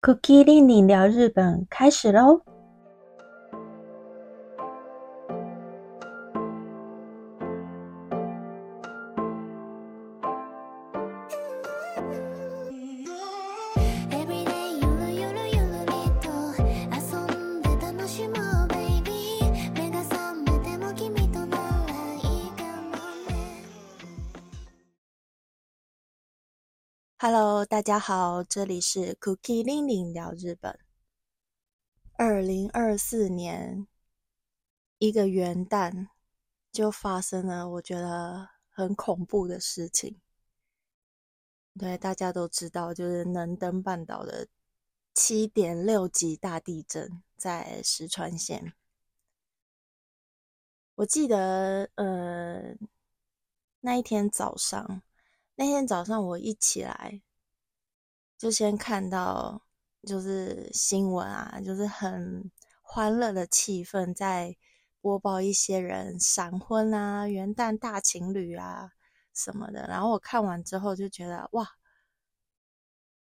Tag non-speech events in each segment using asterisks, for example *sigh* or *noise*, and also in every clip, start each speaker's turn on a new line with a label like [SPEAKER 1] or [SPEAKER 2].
[SPEAKER 1] Cookie 令你聊日本开始喽！Hello，大家好，这里是 Cookie 玲玲聊日本。二零二四年一个元旦就发生了我觉得很恐怖的事情。对，大家都知道，就是能登半岛的七点六级大地震在石川县。我记得，呃，那一天早上。那天早上我一起来，就先看到就是新闻啊，就是很欢乐的气氛，在播报一些人闪婚啊、元旦大情侣啊什么的。然后我看完之后就觉得，哇，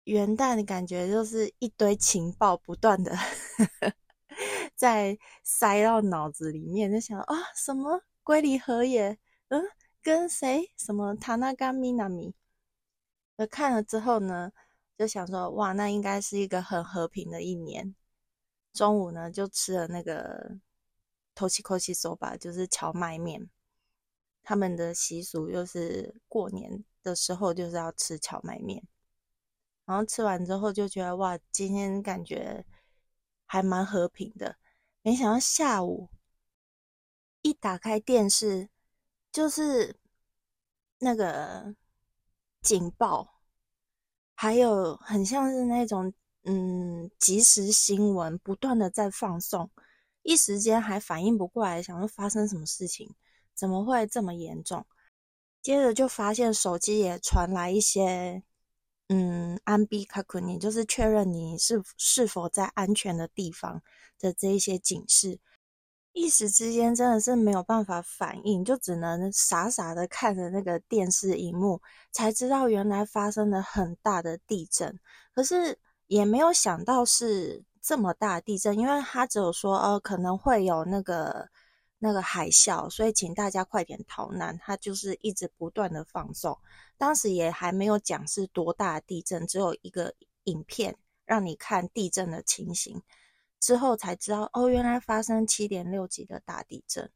[SPEAKER 1] 元旦的感觉就是一堆情报不断的 *laughs* 在塞到脑子里面，就想啊，什么龟梨和也，嗯。跟谁？什么塔纳甘米纳米？我看了之后呢，就想说，哇，那应该是一个很和平的一年。中午呢，就吃了那个头七口七手吧，就是荞麦面。他们的习俗就是过年的时候就是要吃荞麦面。然后吃完之后就觉得，哇，今天感觉还蛮和平的。没想到下午一打开电视。就是那个警报，还有很像是那种嗯即时新闻，不断的在放送，一时间还反应不过来，想说发生什么事情，怎么会这么严重？接着就发现手机也传来一些嗯安比卡库尼，就是确认你是是否在安全的地方的这一些警示。一时之间真的是没有办法反应，就只能傻傻的看着那个电视荧幕，才知道原来发生了很大的地震。可是也没有想到是这么大地震，因为他只有说哦可能会有那个那个海啸，所以请大家快点逃难。他就是一直不断的放送，当时也还没有讲是多大地震，只有一个影片让你看地震的情形。之后才知道，哦，原来发生七点六级的大地震，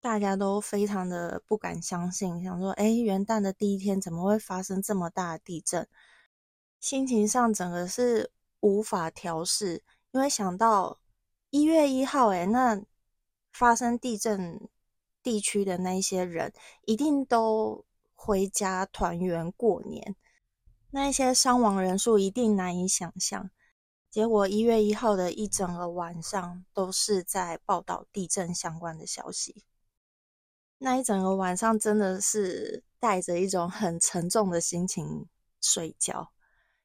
[SPEAKER 1] 大家都非常的不敢相信，想说，哎，元旦的第一天怎么会发生这么大的地震？心情上整个是无法调试，因为想到一月一号，哎，那发生地震地区的那些人一定都回家团圆过年，那一些伤亡人数一定难以想象。结果一月一号的一整个晚上都是在报道地震相关的消息，那一整个晚上真的是带着一种很沉重的心情睡觉，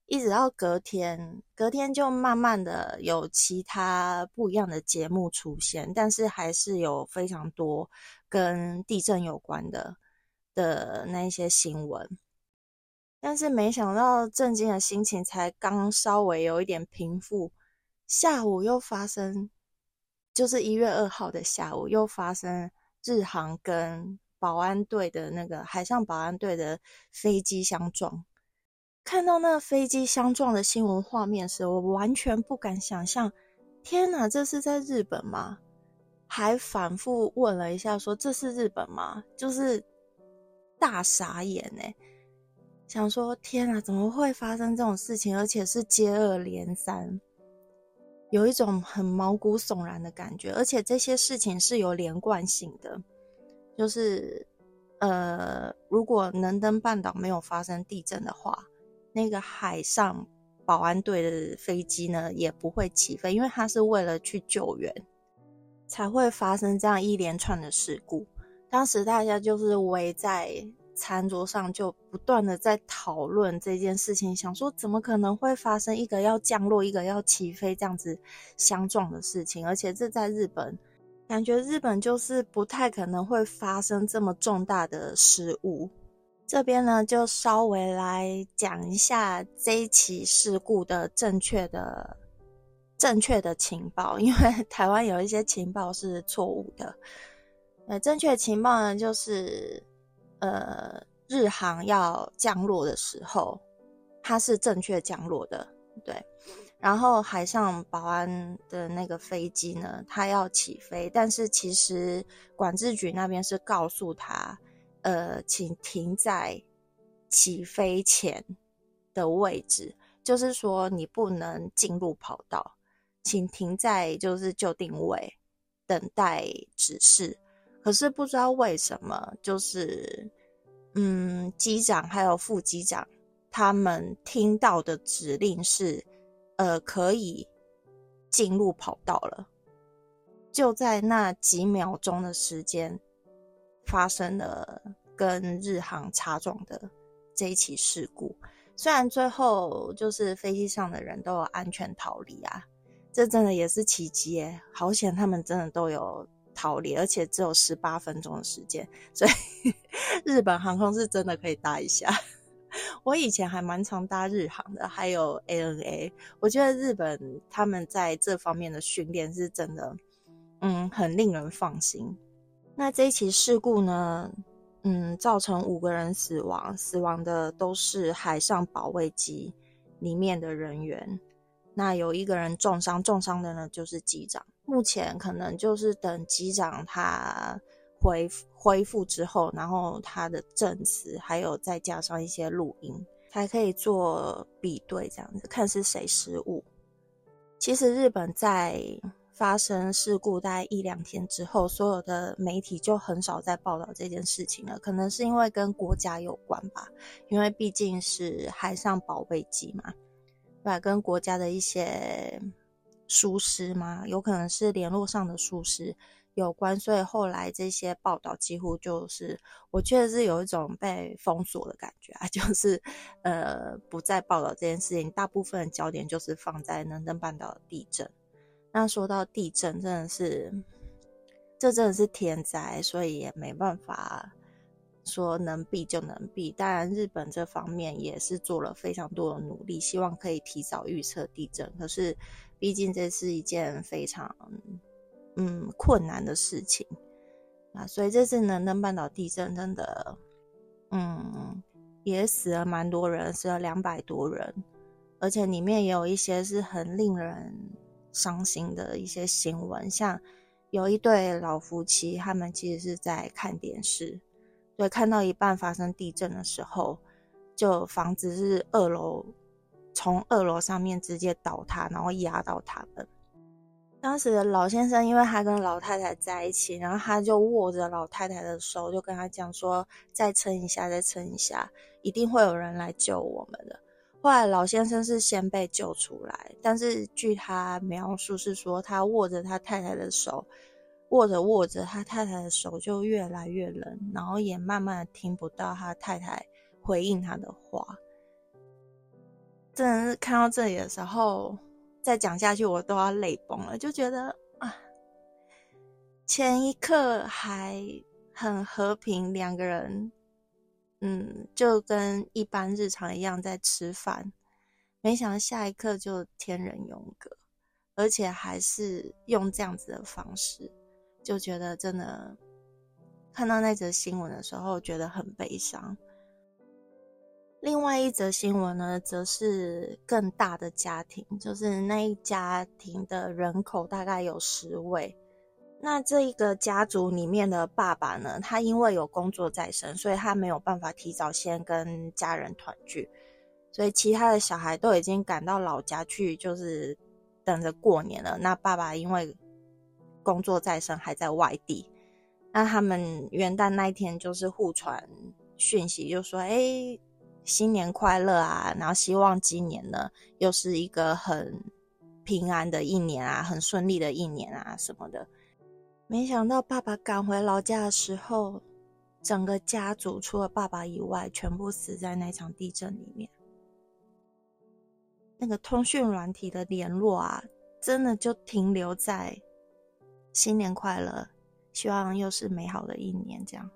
[SPEAKER 1] 一直到隔天，隔天就慢慢的有其他不一样的节目出现，但是还是有非常多跟地震有关的的那一些新闻。但是没想到，震惊的心情才刚稍微有一点平复，下午又发生，就是一月二号的下午又发生日航跟保安队的那个海上保安队的飞机相撞。看到那飞机相撞的新闻画面时，我完全不敢想象，天哪，这是在日本吗？还反复问了一下，说这是日本吗？就是大傻眼哎。想说天啊，怎么会发生这种事情？而且是接二连三，有一种很毛骨悚然的感觉。而且这些事情是有连贯性的，就是呃，如果能登半岛没有发生地震的话，那个海上保安队的飞机呢也不会起飞，因为它是为了去救援，才会发生这样一连串的事故。当时大家就是围在餐桌上，就不断的在讨论这件事情，想说怎么可能会发生一个要降落，一个要起飞这样子相撞的事情？而且这在日本，感觉日本就是不太可能会发生这么重大的失误。这边呢，就稍微来讲一下这一起事故的正确的、正确的情报，因为台湾有一些情报是错误的。呃，正确情报呢，就是呃，日航要降落的时候，它是正确降落的，对。然后海上保安的那个飞机呢，它要起飞，但是其实管制局那边是告诉他。呃，请停在起飞前的位置，就是说你不能进入跑道，请停在就是就定位，等待指示。可是不知道为什么，就是嗯，机长还有副机长他们听到的指令是，呃，可以进入跑道了。就在那几秒钟的时间。发生了跟日航擦撞的这一起事故，虽然最后就是飞机上的人都有安全逃离啊，这真的也是奇迹耶！好险他们真的都有逃离，而且只有十八分钟的时间，所以 *laughs* 日本航空是真的可以搭一下。*laughs* 我以前还蛮常搭日航的，还有 ANA，我觉得日本他们在这方面的训练是真的，嗯，很令人放心。那这一起事故呢，嗯，造成五个人死亡，死亡的都是海上保卫机里面的人员。那有一个人重伤，重伤的呢就是机长。目前可能就是等机长他恢恢复之后，然后他的证词，还有再加上一些录音，才可以做比对，这样子看是谁失误。其实日本在。发生事故大概一两天之后，所有的媒体就很少再报道这件事情了。可能是因为跟国家有关吧，因为毕竟是海上保卫机嘛，对吧？跟国家的一些疏失嘛，有可能是联络上的疏失有关，所以后来这些报道几乎就是，我确实是有一种被封锁的感觉啊，*laughs* 就是呃不再报道这件事情，大部分焦点就是放在能登半岛的地震。那说到地震，真的是，这真的是天灾，所以也没办法说能避就能避。当然，日本这方面也是做了非常多的努力，希望可以提早预测地震。可是，毕竟这是一件非常嗯困难的事情啊，所以这次能登半岛地震真的，嗯，也死了蛮多人，死了两百多人，而且里面也有一些是很令人。伤心的一些新闻，像有一对老夫妻，他们其实是在看电视，对，看到一半发生地震的时候，就房子是二楼，从二楼上面直接倒塌，然后压到他们。当时的老先生，因为他跟老太太在一起，然后他就握着老太太的手，就跟他讲说：“再撑一下，再撑一下，一定会有人来救我们的。”后来老先生是先被救出来，但是据他描述是说，他握着他太太的手，握着握着，他太太的手就越来越冷，然后也慢慢的听不到他太太回应他的话。真的是看到这里的时候，再讲下去我都要泪崩了，就觉得啊，前一刻还很和平，两个人。嗯，就跟一般日常一样在吃饭，没想到下一刻就天人永隔，而且还是用这样子的方式，就觉得真的看到那则新闻的时候觉得很悲伤。另外一则新闻呢，则是更大的家庭，就是那一家庭的人口大概有十位。那这一个家族里面的爸爸呢，他因为有工作在身，所以他没有办法提早先跟家人团聚，所以其他的小孩都已经赶到老家去，就是等着过年了。那爸爸因为工作在身，还在外地，那他们元旦那一天就是互传讯息，就说：“哎，新年快乐啊，然后希望今年呢又是一个很平安的一年啊，很顺利的一年啊什么的。没想到爸爸赶回老家的时候，整个家族除了爸爸以外，全部死在那场地震里面。那个通讯软体的联络啊，真的就停留在新年快乐，希望又是美好的一年这样。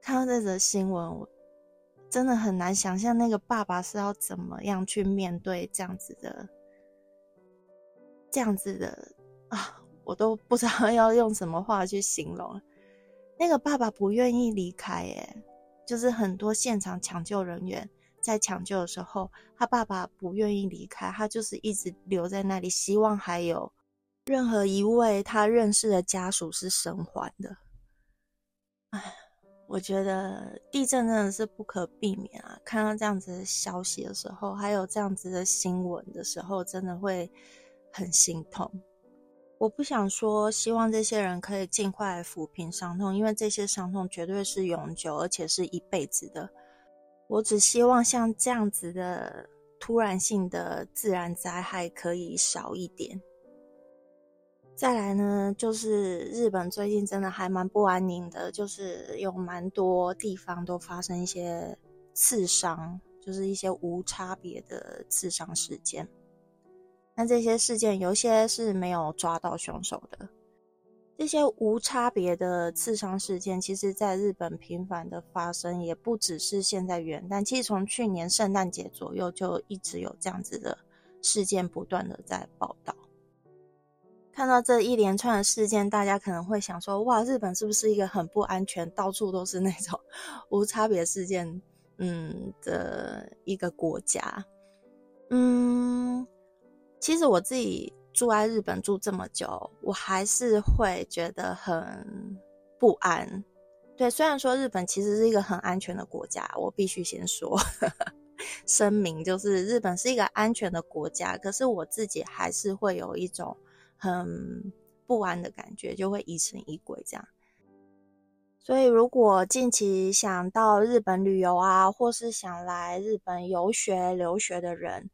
[SPEAKER 1] 看到这则新闻，我真的很难想象那个爸爸是要怎么样去面对这样子的、这样子的啊，我都不知道要用什么话去形容。那个爸爸不愿意离开，耶，就是很多现场抢救人员在抢救的时候，他爸爸不愿意离开，他就是一直留在那里，希望还有任何一位他认识的家属是生还的。哎。我觉得地震真的是不可避免啊！看到这样子的消息的时候，还有这样子的新闻的时候，真的会很心痛。我不想说希望这些人可以尽快抚平伤痛，因为这些伤痛绝对是永久，而且是一辈子的。我只希望像这样子的突然性的自然灾害可以少一点。再来呢，就是日本最近真的还蛮不安宁的，就是有蛮多地方都发生一些刺伤，就是一些无差别的刺伤事件。那这些事件有些是没有抓到凶手的，这些无差别的刺伤事件，其实在日本频繁的发生，也不只是现在元旦，其实从去年圣诞节左右就一直有这样子的事件不断的在报道。看到这一连串的事件，大家可能会想说：“哇，日本是不是一个很不安全、到处都是那种无差别事件，嗯的一个国家？”嗯，其实我自己住在日本住这么久，我还是会觉得很不安。对，虽然说日本其实是一个很安全的国家，我必须先说 *laughs* 声明，就是日本是一个安全的国家，可是我自己还是会有一种。很不安的感觉，就会疑神疑鬼这样。所以，如果近期想到日本旅游啊，或是想来日本游学、留学的人，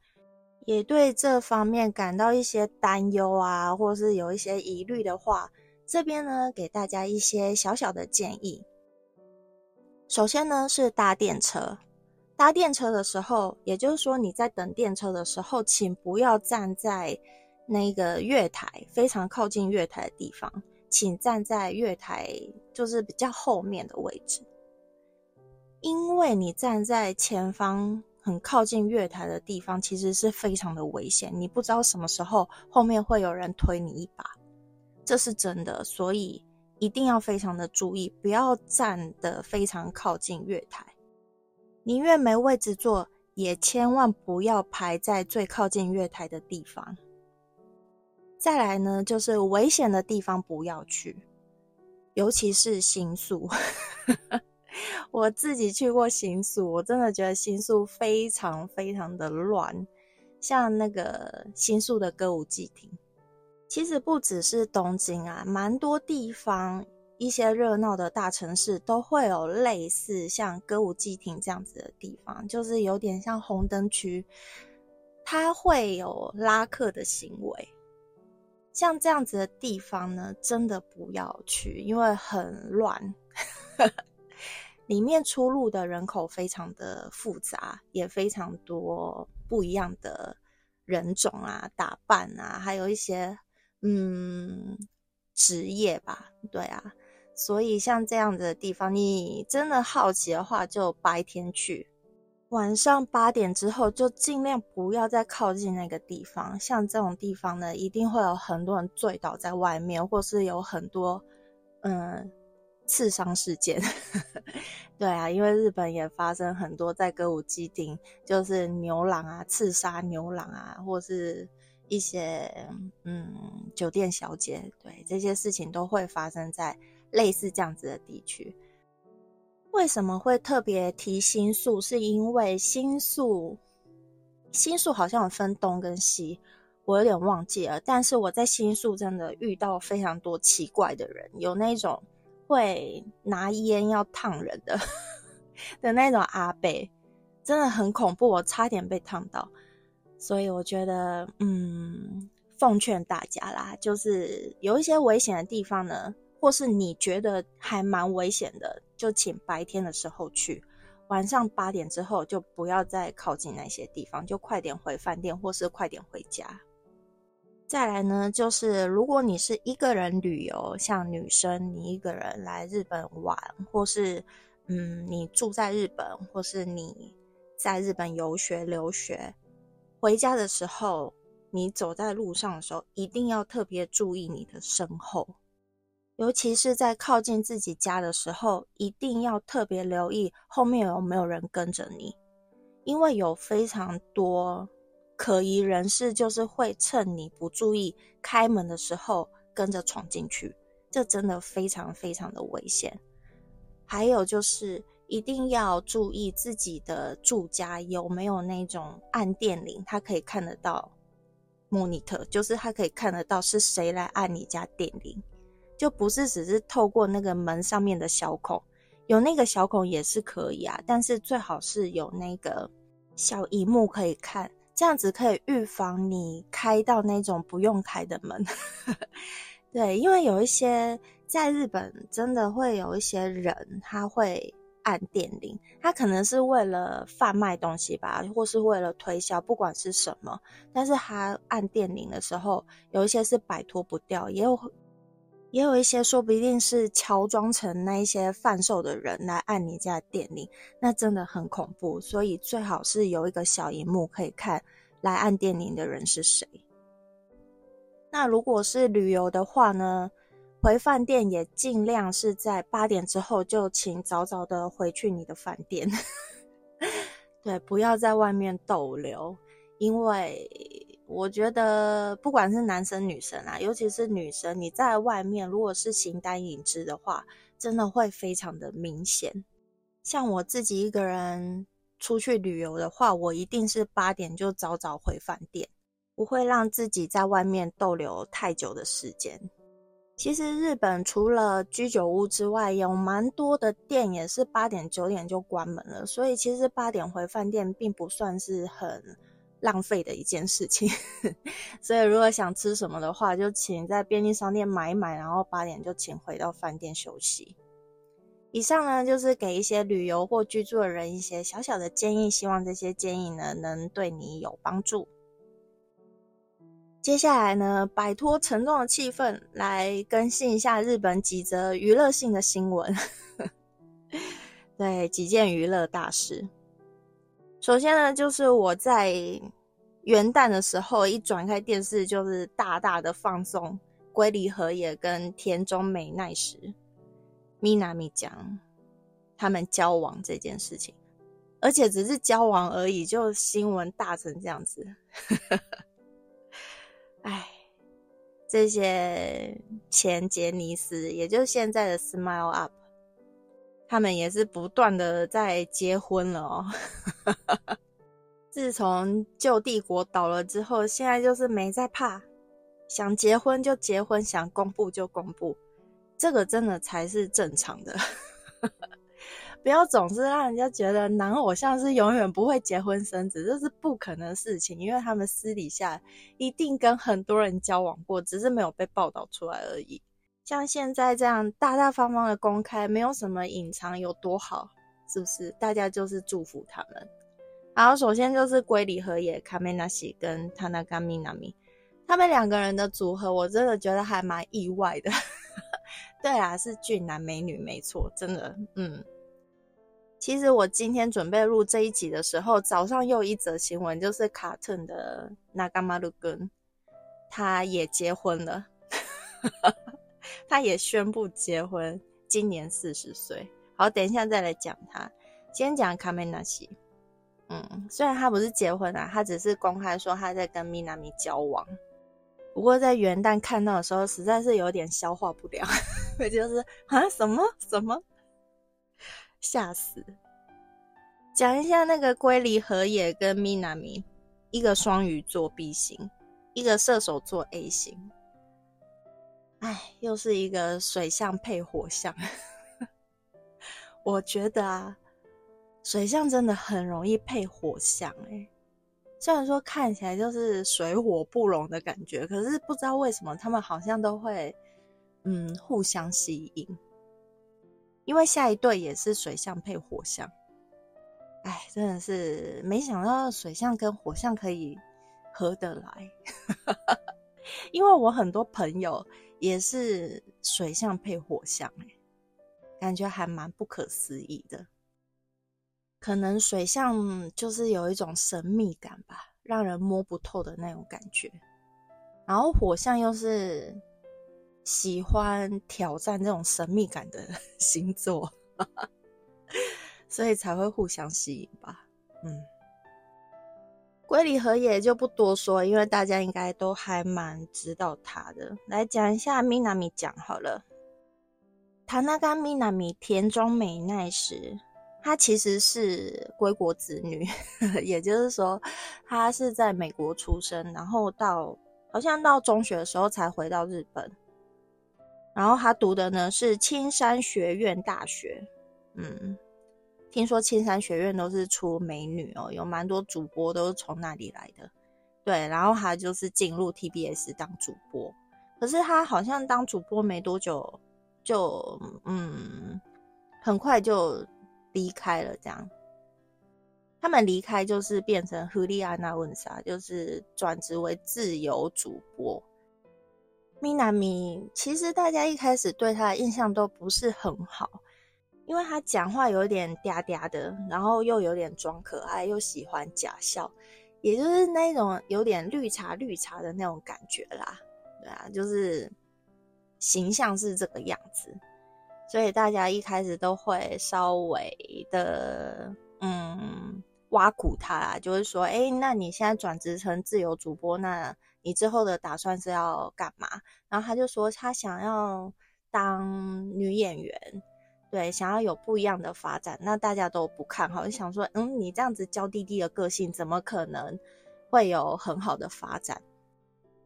[SPEAKER 1] 也对这方面感到一些担忧啊，或是有一些疑虑的话，这边呢，给大家一些小小的建议。首先呢，是搭电车。搭电车的时候，也就是说你在等电车的时候，请不要站在。那个月台非常靠近月台的地方，请站在月台就是比较后面的位置，因为你站在前方很靠近月台的地方，其实是非常的危险，你不知道什么时候后面会有人推你一把，这是真的，所以一定要非常的注意，不要站的非常靠近月台，宁愿没位置坐，也千万不要排在最靠近月台的地方。再来呢，就是危险的地方不要去，尤其是新宿。*laughs* 我自己去过新宿，我真的觉得新宿非常非常的乱。像那个新宿的歌舞伎町，其实不只是东京啊，蛮多地方一些热闹的大城市都会有类似像歌舞伎町这样子的地方，就是有点像红灯区，它会有拉客的行为。像这样子的地方呢，真的不要去，因为很乱，里面出入的人口非常的复杂，也非常多不一样的人种啊、打扮啊，还有一些嗯职业吧，对啊，所以像这样子的地方，你真的好奇的话，就白天去。晚上八点之后，就尽量不要再靠近那个地方。像这种地方呢，一定会有很多人醉倒在外面，或是有很多嗯刺伤事件。*laughs* 对啊，因为日本也发生很多在歌舞伎町，就是牛郎啊刺杀牛郎啊，或是一些嗯酒店小姐，对这些事情都会发生在类似这样子的地区。为什么会特别提新宿？是因为新宿，新宿好像有分东跟西，我有点忘记了。但是我在新宿真的遇到非常多奇怪的人，有那种会拿烟要烫人的的那种阿伯，真的很恐怖，我差点被烫到。所以我觉得，嗯，奉劝大家啦，就是有一些危险的地方呢，或是你觉得还蛮危险的，就请白天的时候去，晚上八点之后就不要再靠近那些地方，就快点回饭店或是快点回家。再来呢，就是如果你是一个人旅游，像女生，你一个人来日本玩，或是嗯，你住在日本，或是你在日本游学留学，回家的时候，你走在路上的时候，一定要特别注意你的身后，尤其是在靠近自己家的时候，一定要特别留意后面有没有人跟着你，因为有非常多。可疑人士就是会趁你不注意开门的时候跟着闯进去，这真的非常非常的危险。还有就是一定要注意自己的住家有没有那种按电铃，它可以看得到 monitor，就是它可以看得到是谁来按你家电铃，就不是只是透过那个门上面的小孔，有那个小孔也是可以啊，但是最好是有那个小荧幕可以看。这样子可以预防你开到那种不用开的门，*laughs* 对，因为有一些在日本真的会有一些人他会按电铃，他可能是为了贩卖东西吧，或是为了推销，不管是什么，但是他按电铃的时候，有一些是摆脱不掉，也有。也有一些说不定是乔装成那一些贩售的人来按你家电铃，那真的很恐怖。所以最好是有一个小荧幕可以看来按电铃的人是谁。那如果是旅游的话呢，回饭店也尽量是在八点之后就请早早的回去你的饭店，*laughs* 对，不要在外面逗留，因为。我觉得不管是男生女生啊，尤其是女生，你在外面如果是形单影只的话，真的会非常的明显。像我自己一个人出去旅游的话，我一定是八点就早早回饭店，不会让自己在外面逗留太久的时间。其实日本除了居酒屋之外，有蛮多的店也是八点九点就关门了，所以其实八点回饭店并不算是很。浪费的一件事情，*laughs* 所以如果想吃什么的话，就请在便利商店买一买，然后八点就请回到饭店休息。以上呢，就是给一些旅游或居住的人一些小小的建议，希望这些建议呢能对你有帮助。接下来呢，摆脱沉重的气氛，来更新一下日本几则娱乐性的新闻。*laughs* 对，几件娱乐大事。首先呢，就是我在元旦的时候一转开电视，就是大大的放送龟梨和也跟田中美奈时米娜米讲他们交往这件事情，而且只是交往而已，就新闻大成这样子。哎，这些前杰尼斯，也就是现在的 Smile Up。他们也是不断的在结婚了哦。*laughs* 自从旧帝国倒了之后，现在就是没在怕，想结婚就结婚，想公布就公布，这个真的才是正常的。*laughs* 不要总是让人家觉得男偶像是永远不会结婚生子，这是不可能的事情，因为他们私底下一定跟很多人交往过，只是没有被报道出来而已。像现在这样大大方方的公开，没有什么隐藏，有多好？是不是？大家就是祝福他们。好，首先就是龟梨和也、卡梅纳西跟他那嘎米纳米，他们两个人的组合，我真的觉得还蛮意外的。*laughs* 对啊，是俊男美女，没错，真的。嗯，其实我今天准备录这一集的时候，早上又一则新闻，就是卡特的那嘎马鲁根，他也结婚了。*laughs* 他也宣布结婚，今年四十岁。好，等一下再来讲他。先讲卡梅纳西。嗯，虽然他不是结婚啊，他只是公开说他在跟米娜米交往。不过在元旦看到的时候，实在是有点消化不了，*laughs* 我就是啊什么什么，吓死！讲一下那个龟梨和也跟米娜米，一个双鱼座 B 型，一个射手座 A 型。哎，又是一个水象配火象。我觉得啊，水象真的很容易配火象哎。虽然说看起来就是水火不容的感觉，可是不知道为什么他们好像都会嗯互相吸引。因为下一对也是水象配火象，哎，真的是没想到水象跟火象可以合得来。*laughs* 因为我很多朋友也是水象配火象，哎，感觉还蛮不可思议的。可能水象就是有一种神秘感吧，让人摸不透的那种感觉。然后火象又是喜欢挑战这种神秘感的 *laughs* 星座，所以才会互相吸引吧。嗯，龟梨和也就不多说，因为大家应该都还蛮知道他的。来讲一下米娜米讲好了，塔那干米娜米田中美奈时。她其实是归国子女，*laughs* 也就是说，她是在美国出生，然后到好像到中学的时候才回到日本。然后她读的呢是青山学院大学，嗯，听说青山学院都是出美女哦，有蛮多主播都是从那里来的。对，然后她就是进入 TBS 当主播，可是她好像当主播没多久，就嗯，很快就。离开了，这样，他们离开就是变成胡利安娜温莎，就是转职为自由主播。米娜米其实大家一开始对他的印象都不是很好，因为他讲话有点嗲嗲的，然后又有点装可爱，又喜欢假笑，也就是那种有点绿茶绿茶的那种感觉啦。对啊，就是形象是这个样子。所以大家一开始都会稍微的嗯挖苦他啦，就是说，哎，那你现在转职成自由主播，那你之后的打算是要干嘛？然后他就说他想要当女演员，对，想要有不一样的发展。那大家都不看好，就想说，嗯，你这样子娇滴滴的个性，怎么可能会有很好的发展？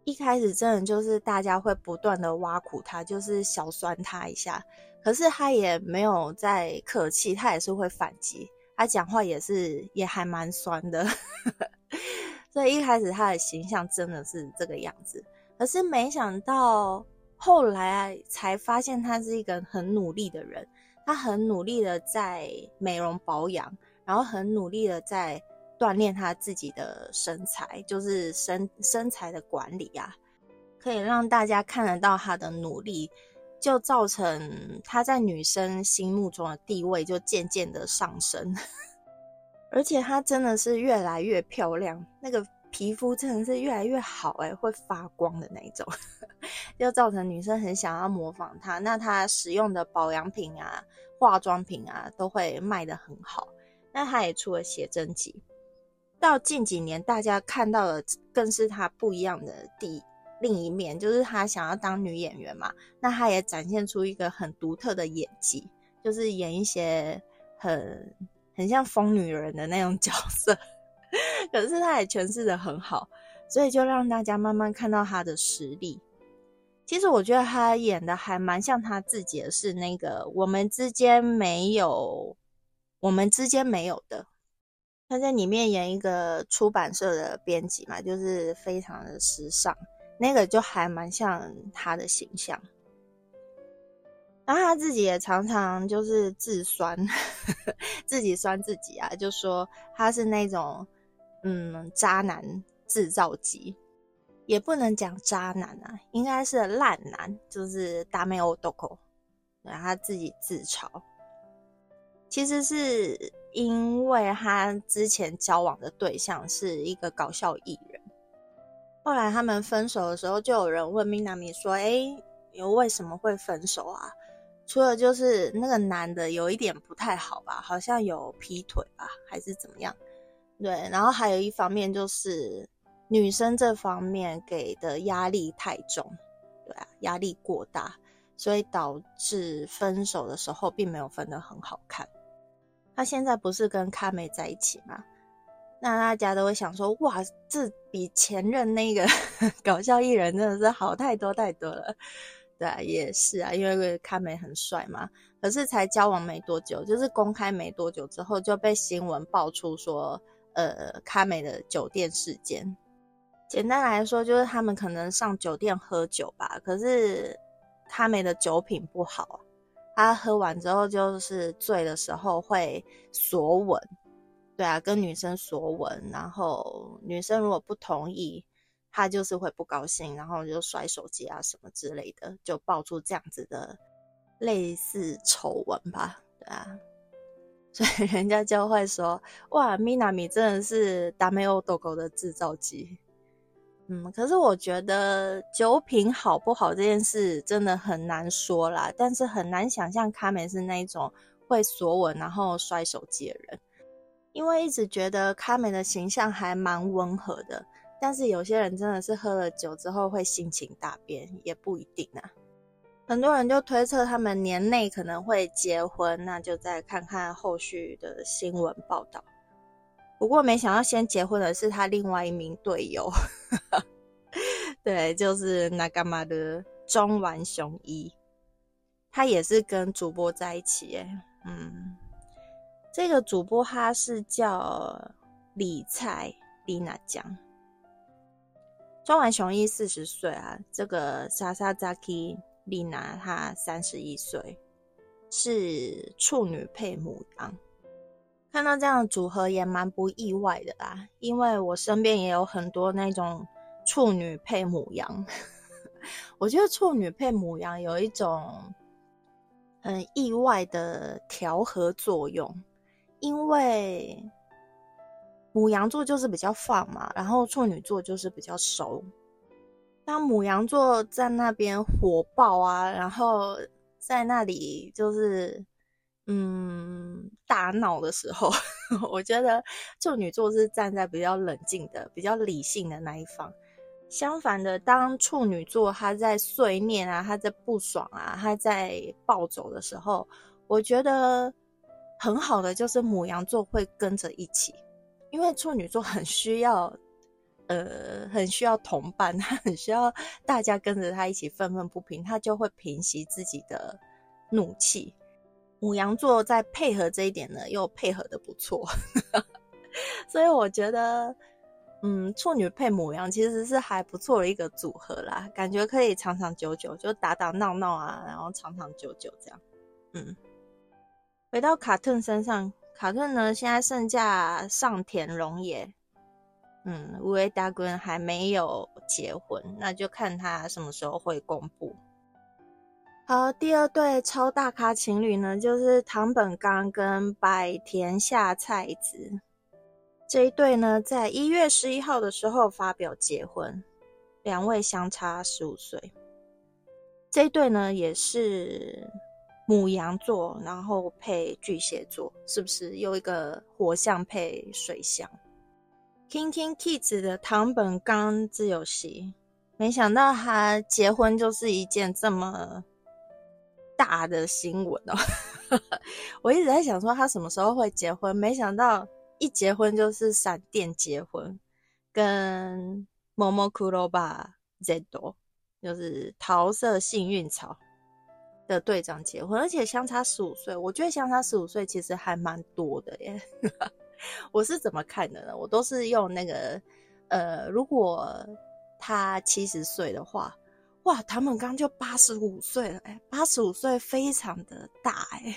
[SPEAKER 1] 一开始真的就是大家会不断的挖苦他，就是小酸他一下。可是他也没有在客气，他也是会反击，他讲话也是也还蛮酸的，*laughs* 所以一开始他的形象真的是这个样子。可是没想到后来才发现他是一个很努力的人，他很努力的在美容保养，然后很努力的在锻炼他自己的身材，就是身身材的管理啊，可以让大家看得到他的努力。就造成她在女生心目中的地位就渐渐的上升，*laughs* 而且她真的是越来越漂亮，那个皮肤真的是越来越好，哎，会发光的那种，*laughs* 就造成女生很想要模仿她。那她使用的保养品啊、化妆品啊，都会卖得很好。那她也出了写真集，到近几年大家看到的更是她不一样的第。另一面就是她想要当女演员嘛，那她也展现出一个很独特的演技，就是演一些很很像疯女人的那种 *laughs* 角色，可是她也诠释的很好，所以就让大家慢慢看到她的实力。其实我觉得她演的还蛮像她自己的是那个我们之间没有，我们之间没有的。他在里面演一个出版社的编辑嘛，就是非常的时尚。那个就还蛮像他的形象，然后他自己也常常就是自酸，*laughs* 自己酸自己啊，就说他是那种嗯渣男制造机，也不能讲渣男啊，应该是烂男，就是大妹欧豆蔻，然后他自己自嘲，其实是因为他之前交往的对象是一个搞笑艺人。后来他们分手的时候，就有人问 Minami 说：“哎，你为什么会分手啊？除了就是那个男的有一点不太好吧，好像有劈腿吧，还是怎么样？对，然后还有一方面就是女生这方面给的压力太重，对啊，压力过大，所以导致分手的时候并没有分得很好看。他现在不是跟卡美在一起吗？”那大家都会想说，哇，这比前任那个 *laughs* 搞笑艺人真的是好太多太多了，对啊，也是啊，因为卡美很帅嘛。可是才交往没多久，就是公开没多久之后就被新闻爆出说，呃，卡美的酒店事件。简单来说，就是他们可能上酒店喝酒吧，可是卡美的酒品不好，他喝完之后就是醉的时候会索吻，对啊，跟女生索吻，然后女生如果不同意，他就是会不高兴，然后就摔手机啊什么之类的，就爆出这样子的。类似丑闻吧，对啊，*laughs* 所以人家就会说：“哇，米娜米真的是达美欧豆狗的制造机。”嗯，可是我觉得酒品好不好这件事真的很难说啦，但是很难想象卡美是那一种会索吻然后摔手机的人，因为一直觉得卡美的形象还蛮温和的，但是有些人真的是喝了酒之后会性情大变，也不一定啊。很多人就推测他们年内可能会结婚，那就再看看后续的新闻报道。不过没想到先结婚的是他另外一名队友，对，就是那干嘛的中丸雄一，他也是跟主播在一起耶。嗯，这个主播他是叫李菜丽娜江，中丸雄一四十岁啊，这个莎莎扎基。丽娜她三十一岁，是处女配母羊。看到这样的组合也蛮不意外的啦，因为我身边也有很多那种处女配母羊。*laughs* 我觉得处女配母羊有一种很意外的调和作用，因为母羊座就是比较放嘛，然后处女座就是比较熟。当母羊座在那边火爆啊，然后在那里就是嗯大闹的时候，*laughs* 我觉得处女座是站在比较冷静的、比较理性的那一方。相反的，当处女座他在碎念啊、他在不爽啊、他在暴走的时候，我觉得很好的就是母羊座会跟着一起，因为处女座很需要。呃，很需要同伴，他很需要大家跟着他一起愤愤不平，他就会平息自己的怒气。母羊座在配合这一点呢，又配合的不错，*laughs* 所以我觉得，嗯，处女配母羊其实是还不错的一个组合啦，感觉可以长长久久，就打打闹闹啊，然后长长久久这样。嗯，回到卡顿身上，卡顿呢现在剩下上田荣也。嗯，五位大官还没有结婚，那就看他什么时候会公布。好，第二对超大咖情侣呢，就是唐本刚跟百田夏菜子这一对呢，在一月十一号的时候发表结婚，两位相差十五岁。这一对呢，也是母羊座，然后配巨蟹座，是不是有一个火象配水象？King King Kids 的唐本刚自由席，没想到他结婚就是一件这么大的新闻哦！*laughs* 我一直在想说他什么时候会结婚，没想到一结婚就是闪电结婚，跟 Momokuroba Zedo 就是桃色幸运草的队长结婚，而且相差十五岁，我觉得相差十五岁其实还蛮多的耶。*laughs* 我是怎么看的呢？我都是用那个，呃，如果他七十岁的话，哇，唐本刚就八十五岁了，哎，八十五岁非常的大，哎，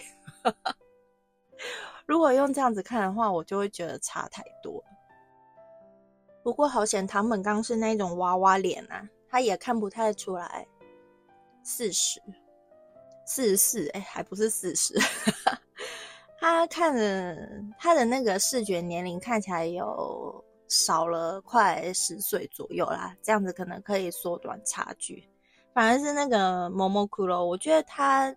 [SPEAKER 1] 如果用这样子看的话，我就会觉得差太多。不过好险，唐本刚是那种娃娃脸啊，他也看不太出来四十，四十四，哎，还不是四十。他看着他的那个视觉年龄看起来有少了快十岁左右啦，这样子可能可以缩短差距。反而是那个某某骷髅，我觉得他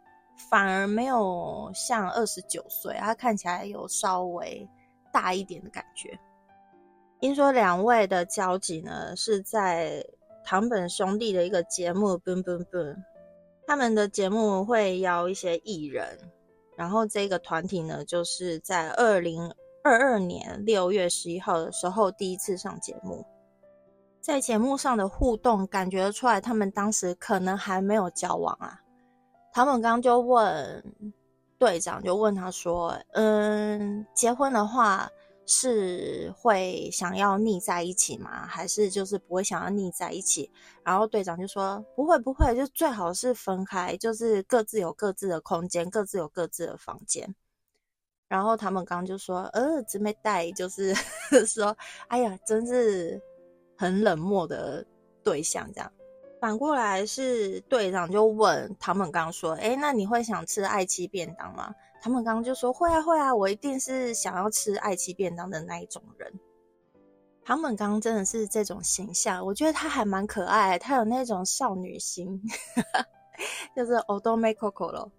[SPEAKER 1] 反而没有像二十九岁，他看起来有稍微大一点的感觉。听说两位的交集呢是在堂本兄弟的一个节目《boom boom boom》，他们的节目会邀一些艺人。然后这个团体呢，就是在二零二二年六月十一号的时候第一次上节目，在节目上的互动，感觉出来他们当时可能还没有交往啊。他们刚就问队长就问他说：“嗯，结婚的话是会想要腻在一起吗？还是就是不会想要腻在一起？”然后队长就说：“不会，不会，就最好是分开，就是各自有各自的空间，各自有各自的房间。”然后他们刚刚就说：“呃，姊妹带就是 *laughs* 说，哎呀，真是很冷漠的对象。”这样反过来是队长就问唐本刚说：“哎，那你会想吃爱妻便当吗？”唐本刚就说：“会啊，会啊，我一定是想要吃爱妻便当的那一种人。”唐本刚真的是这种形象，我觉得他还蛮可爱，他有那种少女心，*laughs* 就是 Odome Coco 咯。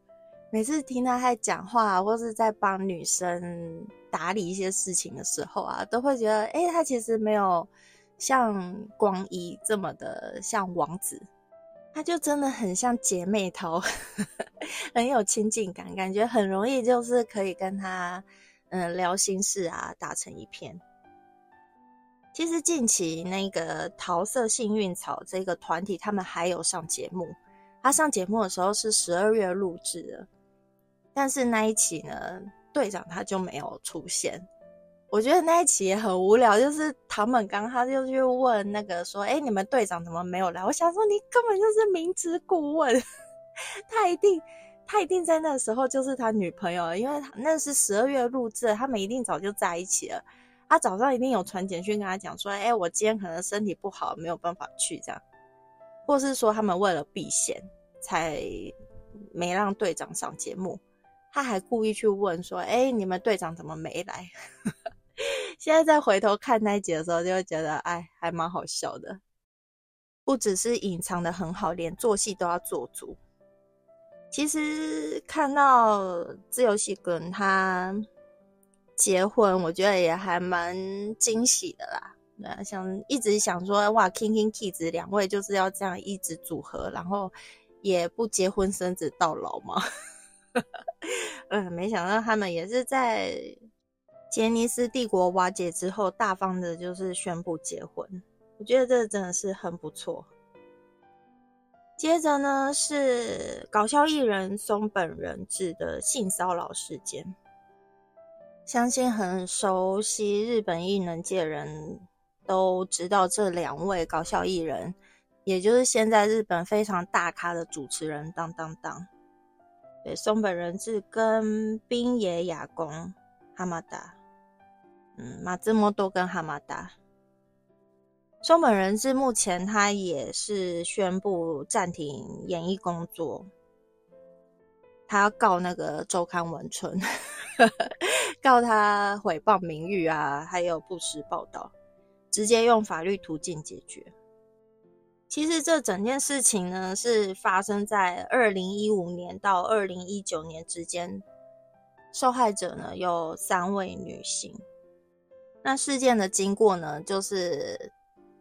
[SPEAKER 1] 每次听他在讲话，或是在帮女生打理一些事情的时候啊，都会觉得，哎，他其实没有像光一这么的像王子，他就真的很像姐妹淘，*laughs* 很有亲近感，感觉很容易就是可以跟他嗯聊心事啊，打成一片。其实近期那个桃色幸运草这个团体，他们还有上节目，他上节目的时候是十二月录制的。但是那一期呢，队长他就没有出现。我觉得那一期也很无聊，就是唐本刚他就去问那个说：“哎，你们队长怎么没有来？”我想说，你根本就是明知故问，*laughs* 他一定他一定在那时候就是他女朋友，因为那是十二月录制，他们一定早就在一起了。他早上一定有传简讯跟他讲说：“哎，我今天可能身体不好，没有办法去。”这样，或是说他们为了避嫌，才没让队长上节目。他还故意去问说：“哎，你们队长怎么没来？” *laughs* 现在再回头看那一集的时候，就会觉得哎，还蛮好笑的。不只是隐藏的很好，连做戏都要做足。其实看到自由戏跟他结婚，我觉得也还蛮惊喜的啦。对，想一直想说哇，King King Kids 两位就是要这样一直组合，然后也不结婚生子到老嘛。*laughs* 嗯，没想到他们也是在杰尼斯帝国瓦解之后，大方的就是宣布结婚。我觉得这真的是很不错。接着呢是搞笑艺人松本人志的性骚扰事件，相信很熟悉日本艺能界人都知道这两位搞笑艺人，也就是现在日本非常大咖的主持人当当当。对，松本人志跟冰野雅公哈马达，嗯，马自摩多跟哈马达。松本人志目前他也是宣布暂停演艺工作，他要告那个周刊文春，*laughs* 告他诽谤名誉啊，还有不实报道，直接用法律途径解决。其实这整件事情呢，是发生在二零一五年到二零一九年之间，受害者呢有三位女性。那事件的经过呢，就是，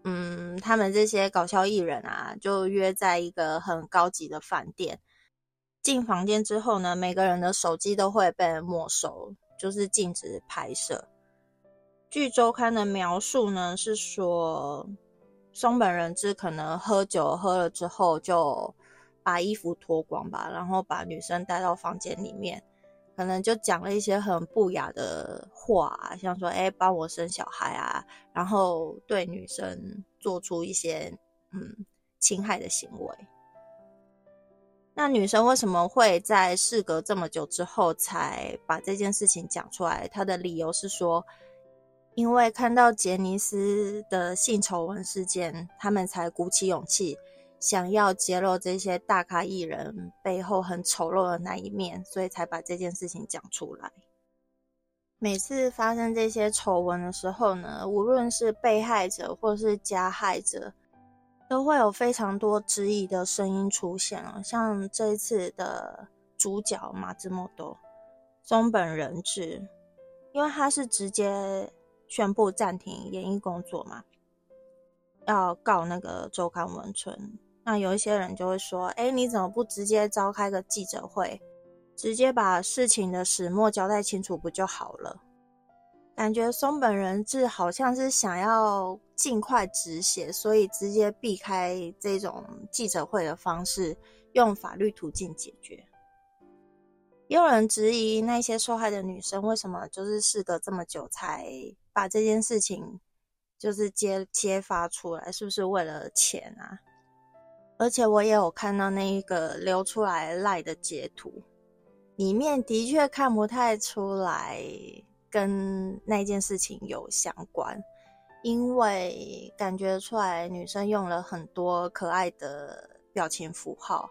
[SPEAKER 1] 嗯，他们这些搞笑艺人啊，就约在一个很高级的饭店，进房间之后呢，每个人的手机都会被没收，就是禁止拍摄。据周刊的描述呢，是说。松本人志可能喝酒喝了之后，就把衣服脱光吧，然后把女生带到房间里面，可能就讲了一些很不雅的话，像说“哎，帮我生小孩啊”，然后对女生做出一些嗯侵害的行为。那女生为什么会在事隔这么久之后才把这件事情讲出来？她的理由是说。因为看到杰尼斯的性丑闻事件，他们才鼓起勇气，想要揭露这些大咖艺人背后很丑陋的那一面，所以才把这件事情讲出来。每次发生这些丑闻的时候呢，无论是被害者或是加害者，都会有非常多质疑的声音出现了。像这一次的主角马兹莫多松本人志，因为他是直接。宣布暂停演艺工作嘛？要告那个周刊文春。那有一些人就会说：“哎，你怎么不直接召开个记者会，直接把事情的始末交代清楚不就好了？”感觉松本人志好像是想要尽快止血，所以直接避开这种记者会的方式，用法律途径解决。也有人质疑那些受害的女生为什么就是事隔这么久才把这件事情就是揭揭发出来，是不是为了钱啊？而且我也有看到那一个流出来赖的截图，里面的确看不太出来跟那件事情有相关，因为感觉出来女生用了很多可爱的表情符号。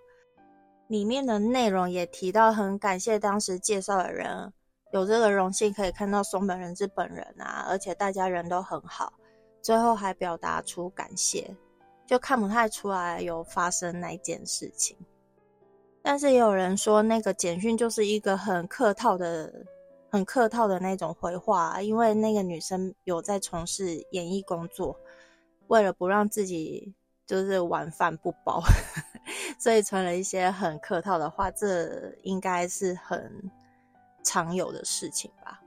[SPEAKER 1] 里面的内容也提到，很感谢当时介绍的人，有这个荣幸可以看到松本人志本人啊，而且大家人都很好，最后还表达出感谢，就看不太出来有发生那件事情。但是也有人说，那个简讯就是一个很客套的、很客套的那种回话，因为那个女生有在从事演艺工作，为了不让自己就是晚饭不保。*laughs* 所以传了一些很客套的话，这应该是很常有的事情吧。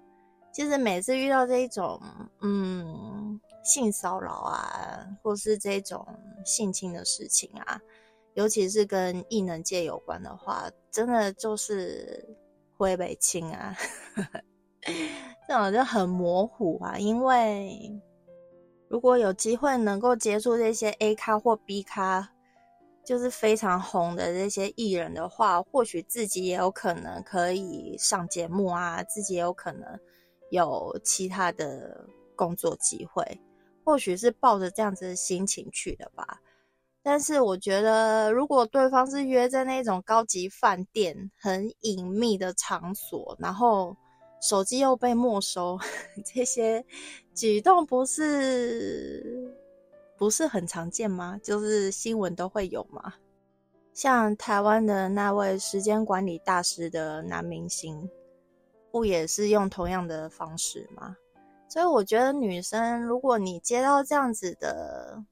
[SPEAKER 1] 其实每次遇到这一种，嗯，性骚扰啊，或是这种性侵的事情啊，尤其是跟异能界有关的话，真的就是会被亲啊，*laughs* 这种就很模糊啊。因为如果有机会能够接触这些 A 咖或 B 咖。就是非常红的这些艺人的话，或许自己也有可能可以上节目啊，自己也有可能有其他的工作机会，或许是抱着这样子的心情去的吧。但是我觉得，如果对方是约在那种高级饭店、很隐秘的场所，然后手机又被没收，*laughs* 这些举动不是？不是很常见吗？就是新闻都会有吗？像台湾的那位时间管理大师的男明星，不也是用同样的方式吗？所以我觉得女生，如果你接到这样子的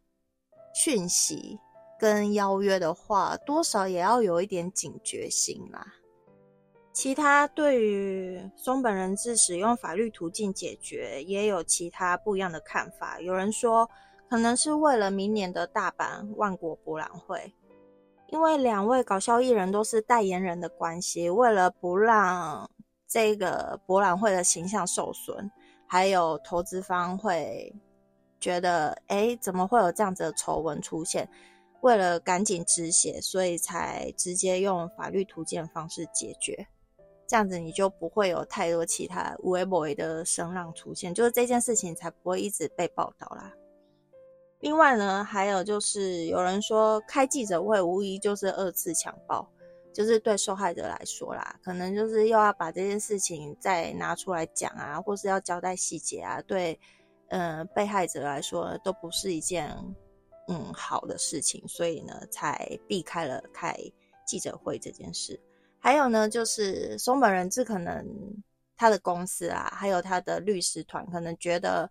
[SPEAKER 1] 讯息跟邀约的话，多少也要有一点警觉性啦。其他对于松本人质使用法律途径解决，也有其他不一样的看法。有人说。可能是为了明年的大阪万国博览会，因为两位搞笑艺人都是代言人的关系，为了不让这个博览会的形象受损，还有投资方会觉得，哎，怎么会有这样子的丑闻出现？为了赶紧止血，所以才直接用法律途径方式解决，这样子你就不会有太多其他无微不微的声浪出现，就是这件事情才不会一直被报道啦。另外呢，还有就是有人说开记者会无疑就是二次强暴，就是对受害者来说啦，可能就是又要把这件事情再拿出来讲啊，或是要交代细节啊，对，嗯，被害者来说都不是一件嗯好的事情，所以呢，才避开了开记者会这件事。还有呢，就是松本人志可能他的公司啊，还有他的律师团可能觉得，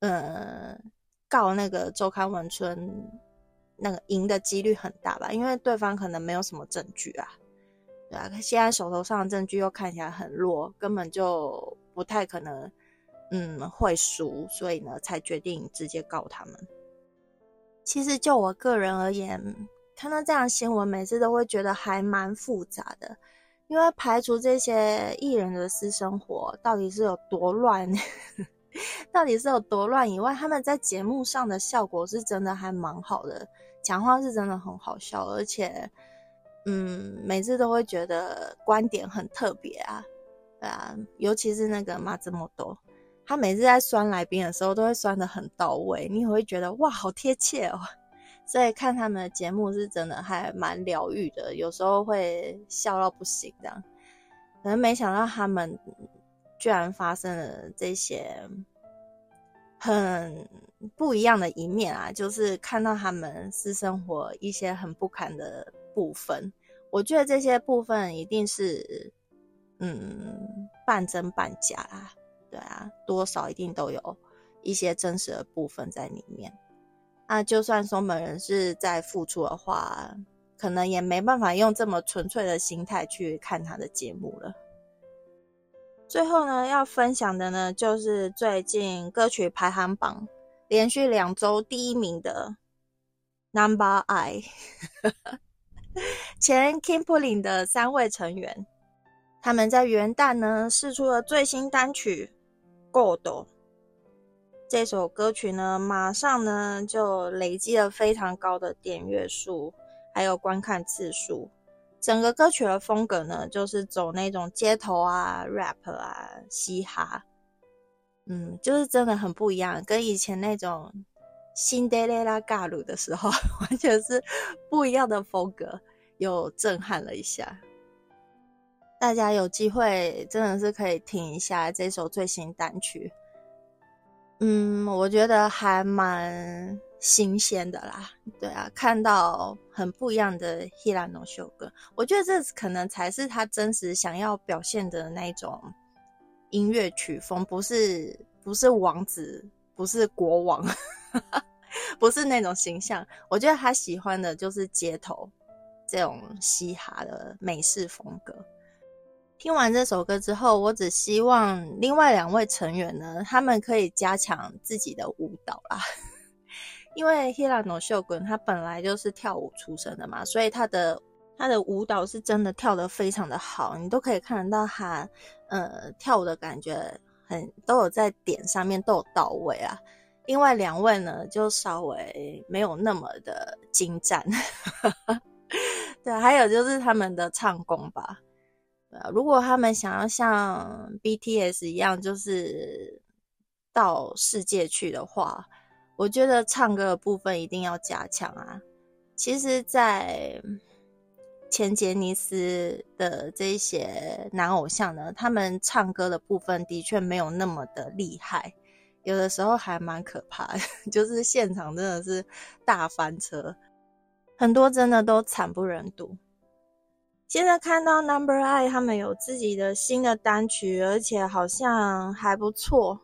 [SPEAKER 1] 嗯。告那个周刊文春，那个赢的几率很大吧？因为对方可能没有什么证据啊，对啊，现在手头上的证据又看起来很弱，根本就不太可能，嗯，会输，所以呢，才决定直接告他们。其实就我个人而言，看到这样新闻，每次都会觉得还蛮复杂的，因为排除这些艺人的私生活到底是有多乱。*laughs* 到底是有多乱？以外，他们在节目上的效果是真的还蛮好的，讲话是真的很好笑，而且，嗯，每次都会觉得观点很特别啊，对啊，尤其是那个马这么多，他每次在酸来宾的时候都会酸的很到位，你会觉得哇，好贴切哦。*laughs* 所以看他们的节目是真的还蛮疗愈的，有时候会笑到不行这样。可能没想到他们。居然发生了这些很不一样的一面啊！就是看到他们私生活一些很不堪的部分，我觉得这些部分一定是嗯半真半假啦，对啊，多少一定都有一些真实的部分在里面。那就算松本人是在付出的话，可能也没办法用这么纯粹的心态去看他的节目了。最后呢，要分享的呢，就是最近歌曲排行榜连续两周第一名的 Number I，*laughs* 前 Kim p u l i n 的三位成员他们在元旦呢试出了最新单曲《God》。这首歌曲呢，马上呢就累积了非常高的点阅数，还有观看次数。整个歌曲的风格呢，就是走那种街头啊、rap 啊、嘻哈，嗯，就是真的很不一样，跟以前那种新德雷拉嘎鲁的时候 *laughs* 完全是不一样的风格，又震撼了一下。大家有机会真的是可以听一下这首最新单曲。嗯，我觉得还蛮新鲜的啦。对啊，看到很不一样的 Hirano 秀哥，我觉得这可能才是他真实想要表现的那种音乐曲风，不是不是王子，不是国王，*laughs* 不是那种形象。我觉得他喜欢的就是街头这种嘻哈的美式风格。听完这首歌之后，我只希望另外两位成员呢，他们可以加强自己的舞蹈啦。*laughs* 因为 Hirano 秀根他本来就是跳舞出身的嘛，所以他的他的舞蹈是真的跳得非常的好，你都可以看得到他呃跳舞的感觉很都有在点上面都有到位啊。另外两位呢，就稍微没有那么的精湛。*laughs* 对，还有就是他们的唱功吧。如果他们想要像 BTS 一样，就是到世界去的话，我觉得唱歌的部分一定要加强啊。其实，在前杰尼斯的这些男偶像呢，他们唱歌的部分的确没有那么的厉害，有的时候还蛮可怕的，*laughs* 就是现场真的是大翻车，很多真的都惨不忍睹。现在看到 Number I 他们有自己的新的单曲，而且好像还不错，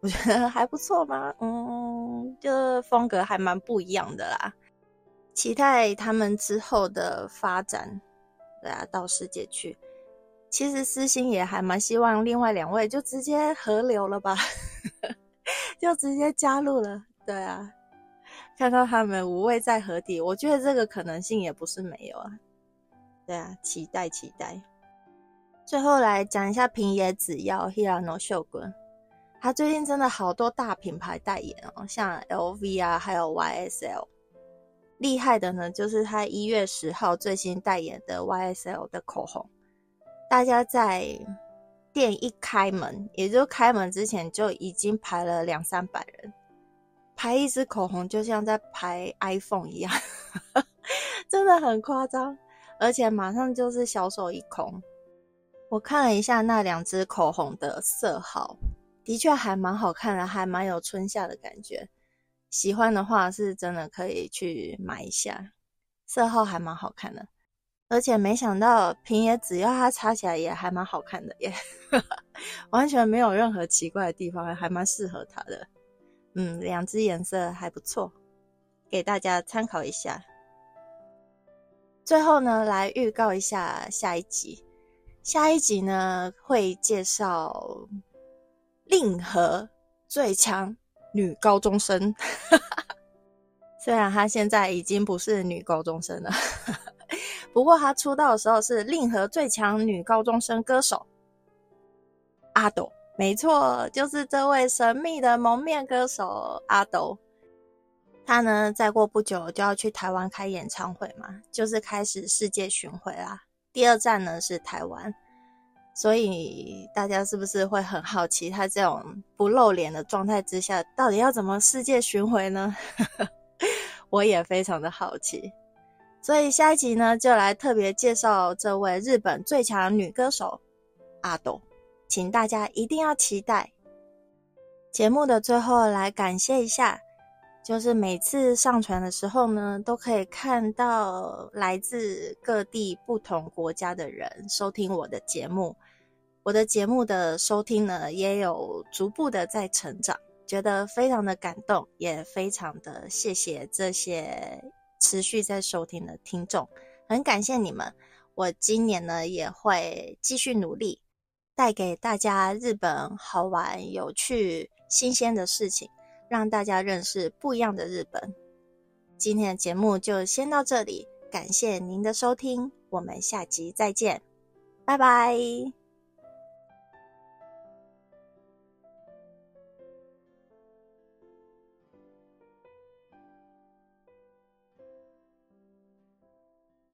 [SPEAKER 1] 我觉得还不错吗？嗯，就风格还蛮不一样的啦。期待他们之后的发展，对啊，到世界去。其实私心也还蛮希望另外两位就直接合流了吧，*laughs* 就直接加入了。对啊，看到他们五位在合体，我觉得这个可能性也不是没有啊。对啊，期待期待。最后来讲一下平野紫耀 Hirano 秀根，他最近真的好多大品牌代言哦，像 LV 啊，还有 YSL。厉害的呢，就是他一月十号最新代言的 YSL 的口红，大家在店一开门，也就开门之前就已经排了两三百人，排一支口红就像在排 iPhone 一样，*laughs* 真的很夸张。而且马上就是销售一空。我看了一下那两支口红的色号，的确还蛮好看的，还蛮有春夏的感觉。喜欢的话是真的可以去买一下，色号还蛮好看的。而且没想到平野只要它擦起来也还蛮好看的耶，*laughs* 完全没有任何奇怪的地方，还蛮适合它的。嗯，两只颜色还不错，给大家参考一下。最后呢，来预告一下下一集。下一集呢，会介绍令和最强女高中生。虽然她现在已经不是女高中生了，不过她出道的时候是令和最强女高中生歌手阿斗。没错，就是这位神秘的蒙面歌手阿斗。他呢，再过不久就要去台湾开演唱会嘛，就是开始世界巡回啦。第二站呢是台湾，所以大家是不是会很好奇，他这种不露脸的状态之下，到底要怎么世界巡回呢？*laughs* 我也非常的好奇，所以下一集呢，就来特别介绍这位日本最强女歌手阿斗，请大家一定要期待。节目的最后，来感谢一下。就是每次上传的时候呢，都可以看到来自各地不同国家的人收听我的节目。我的节目的收听呢，也有逐步的在成长，觉得非常的感动，也非常的谢谢这些持续在收听的听众，很感谢你们。我今年呢，也会继续努力，带给大家日本好玩、有趣、新鲜的事情。让大家认识不一样的日本。今天的节目就先到这里，感谢您的收听，我们下集再见，拜拜。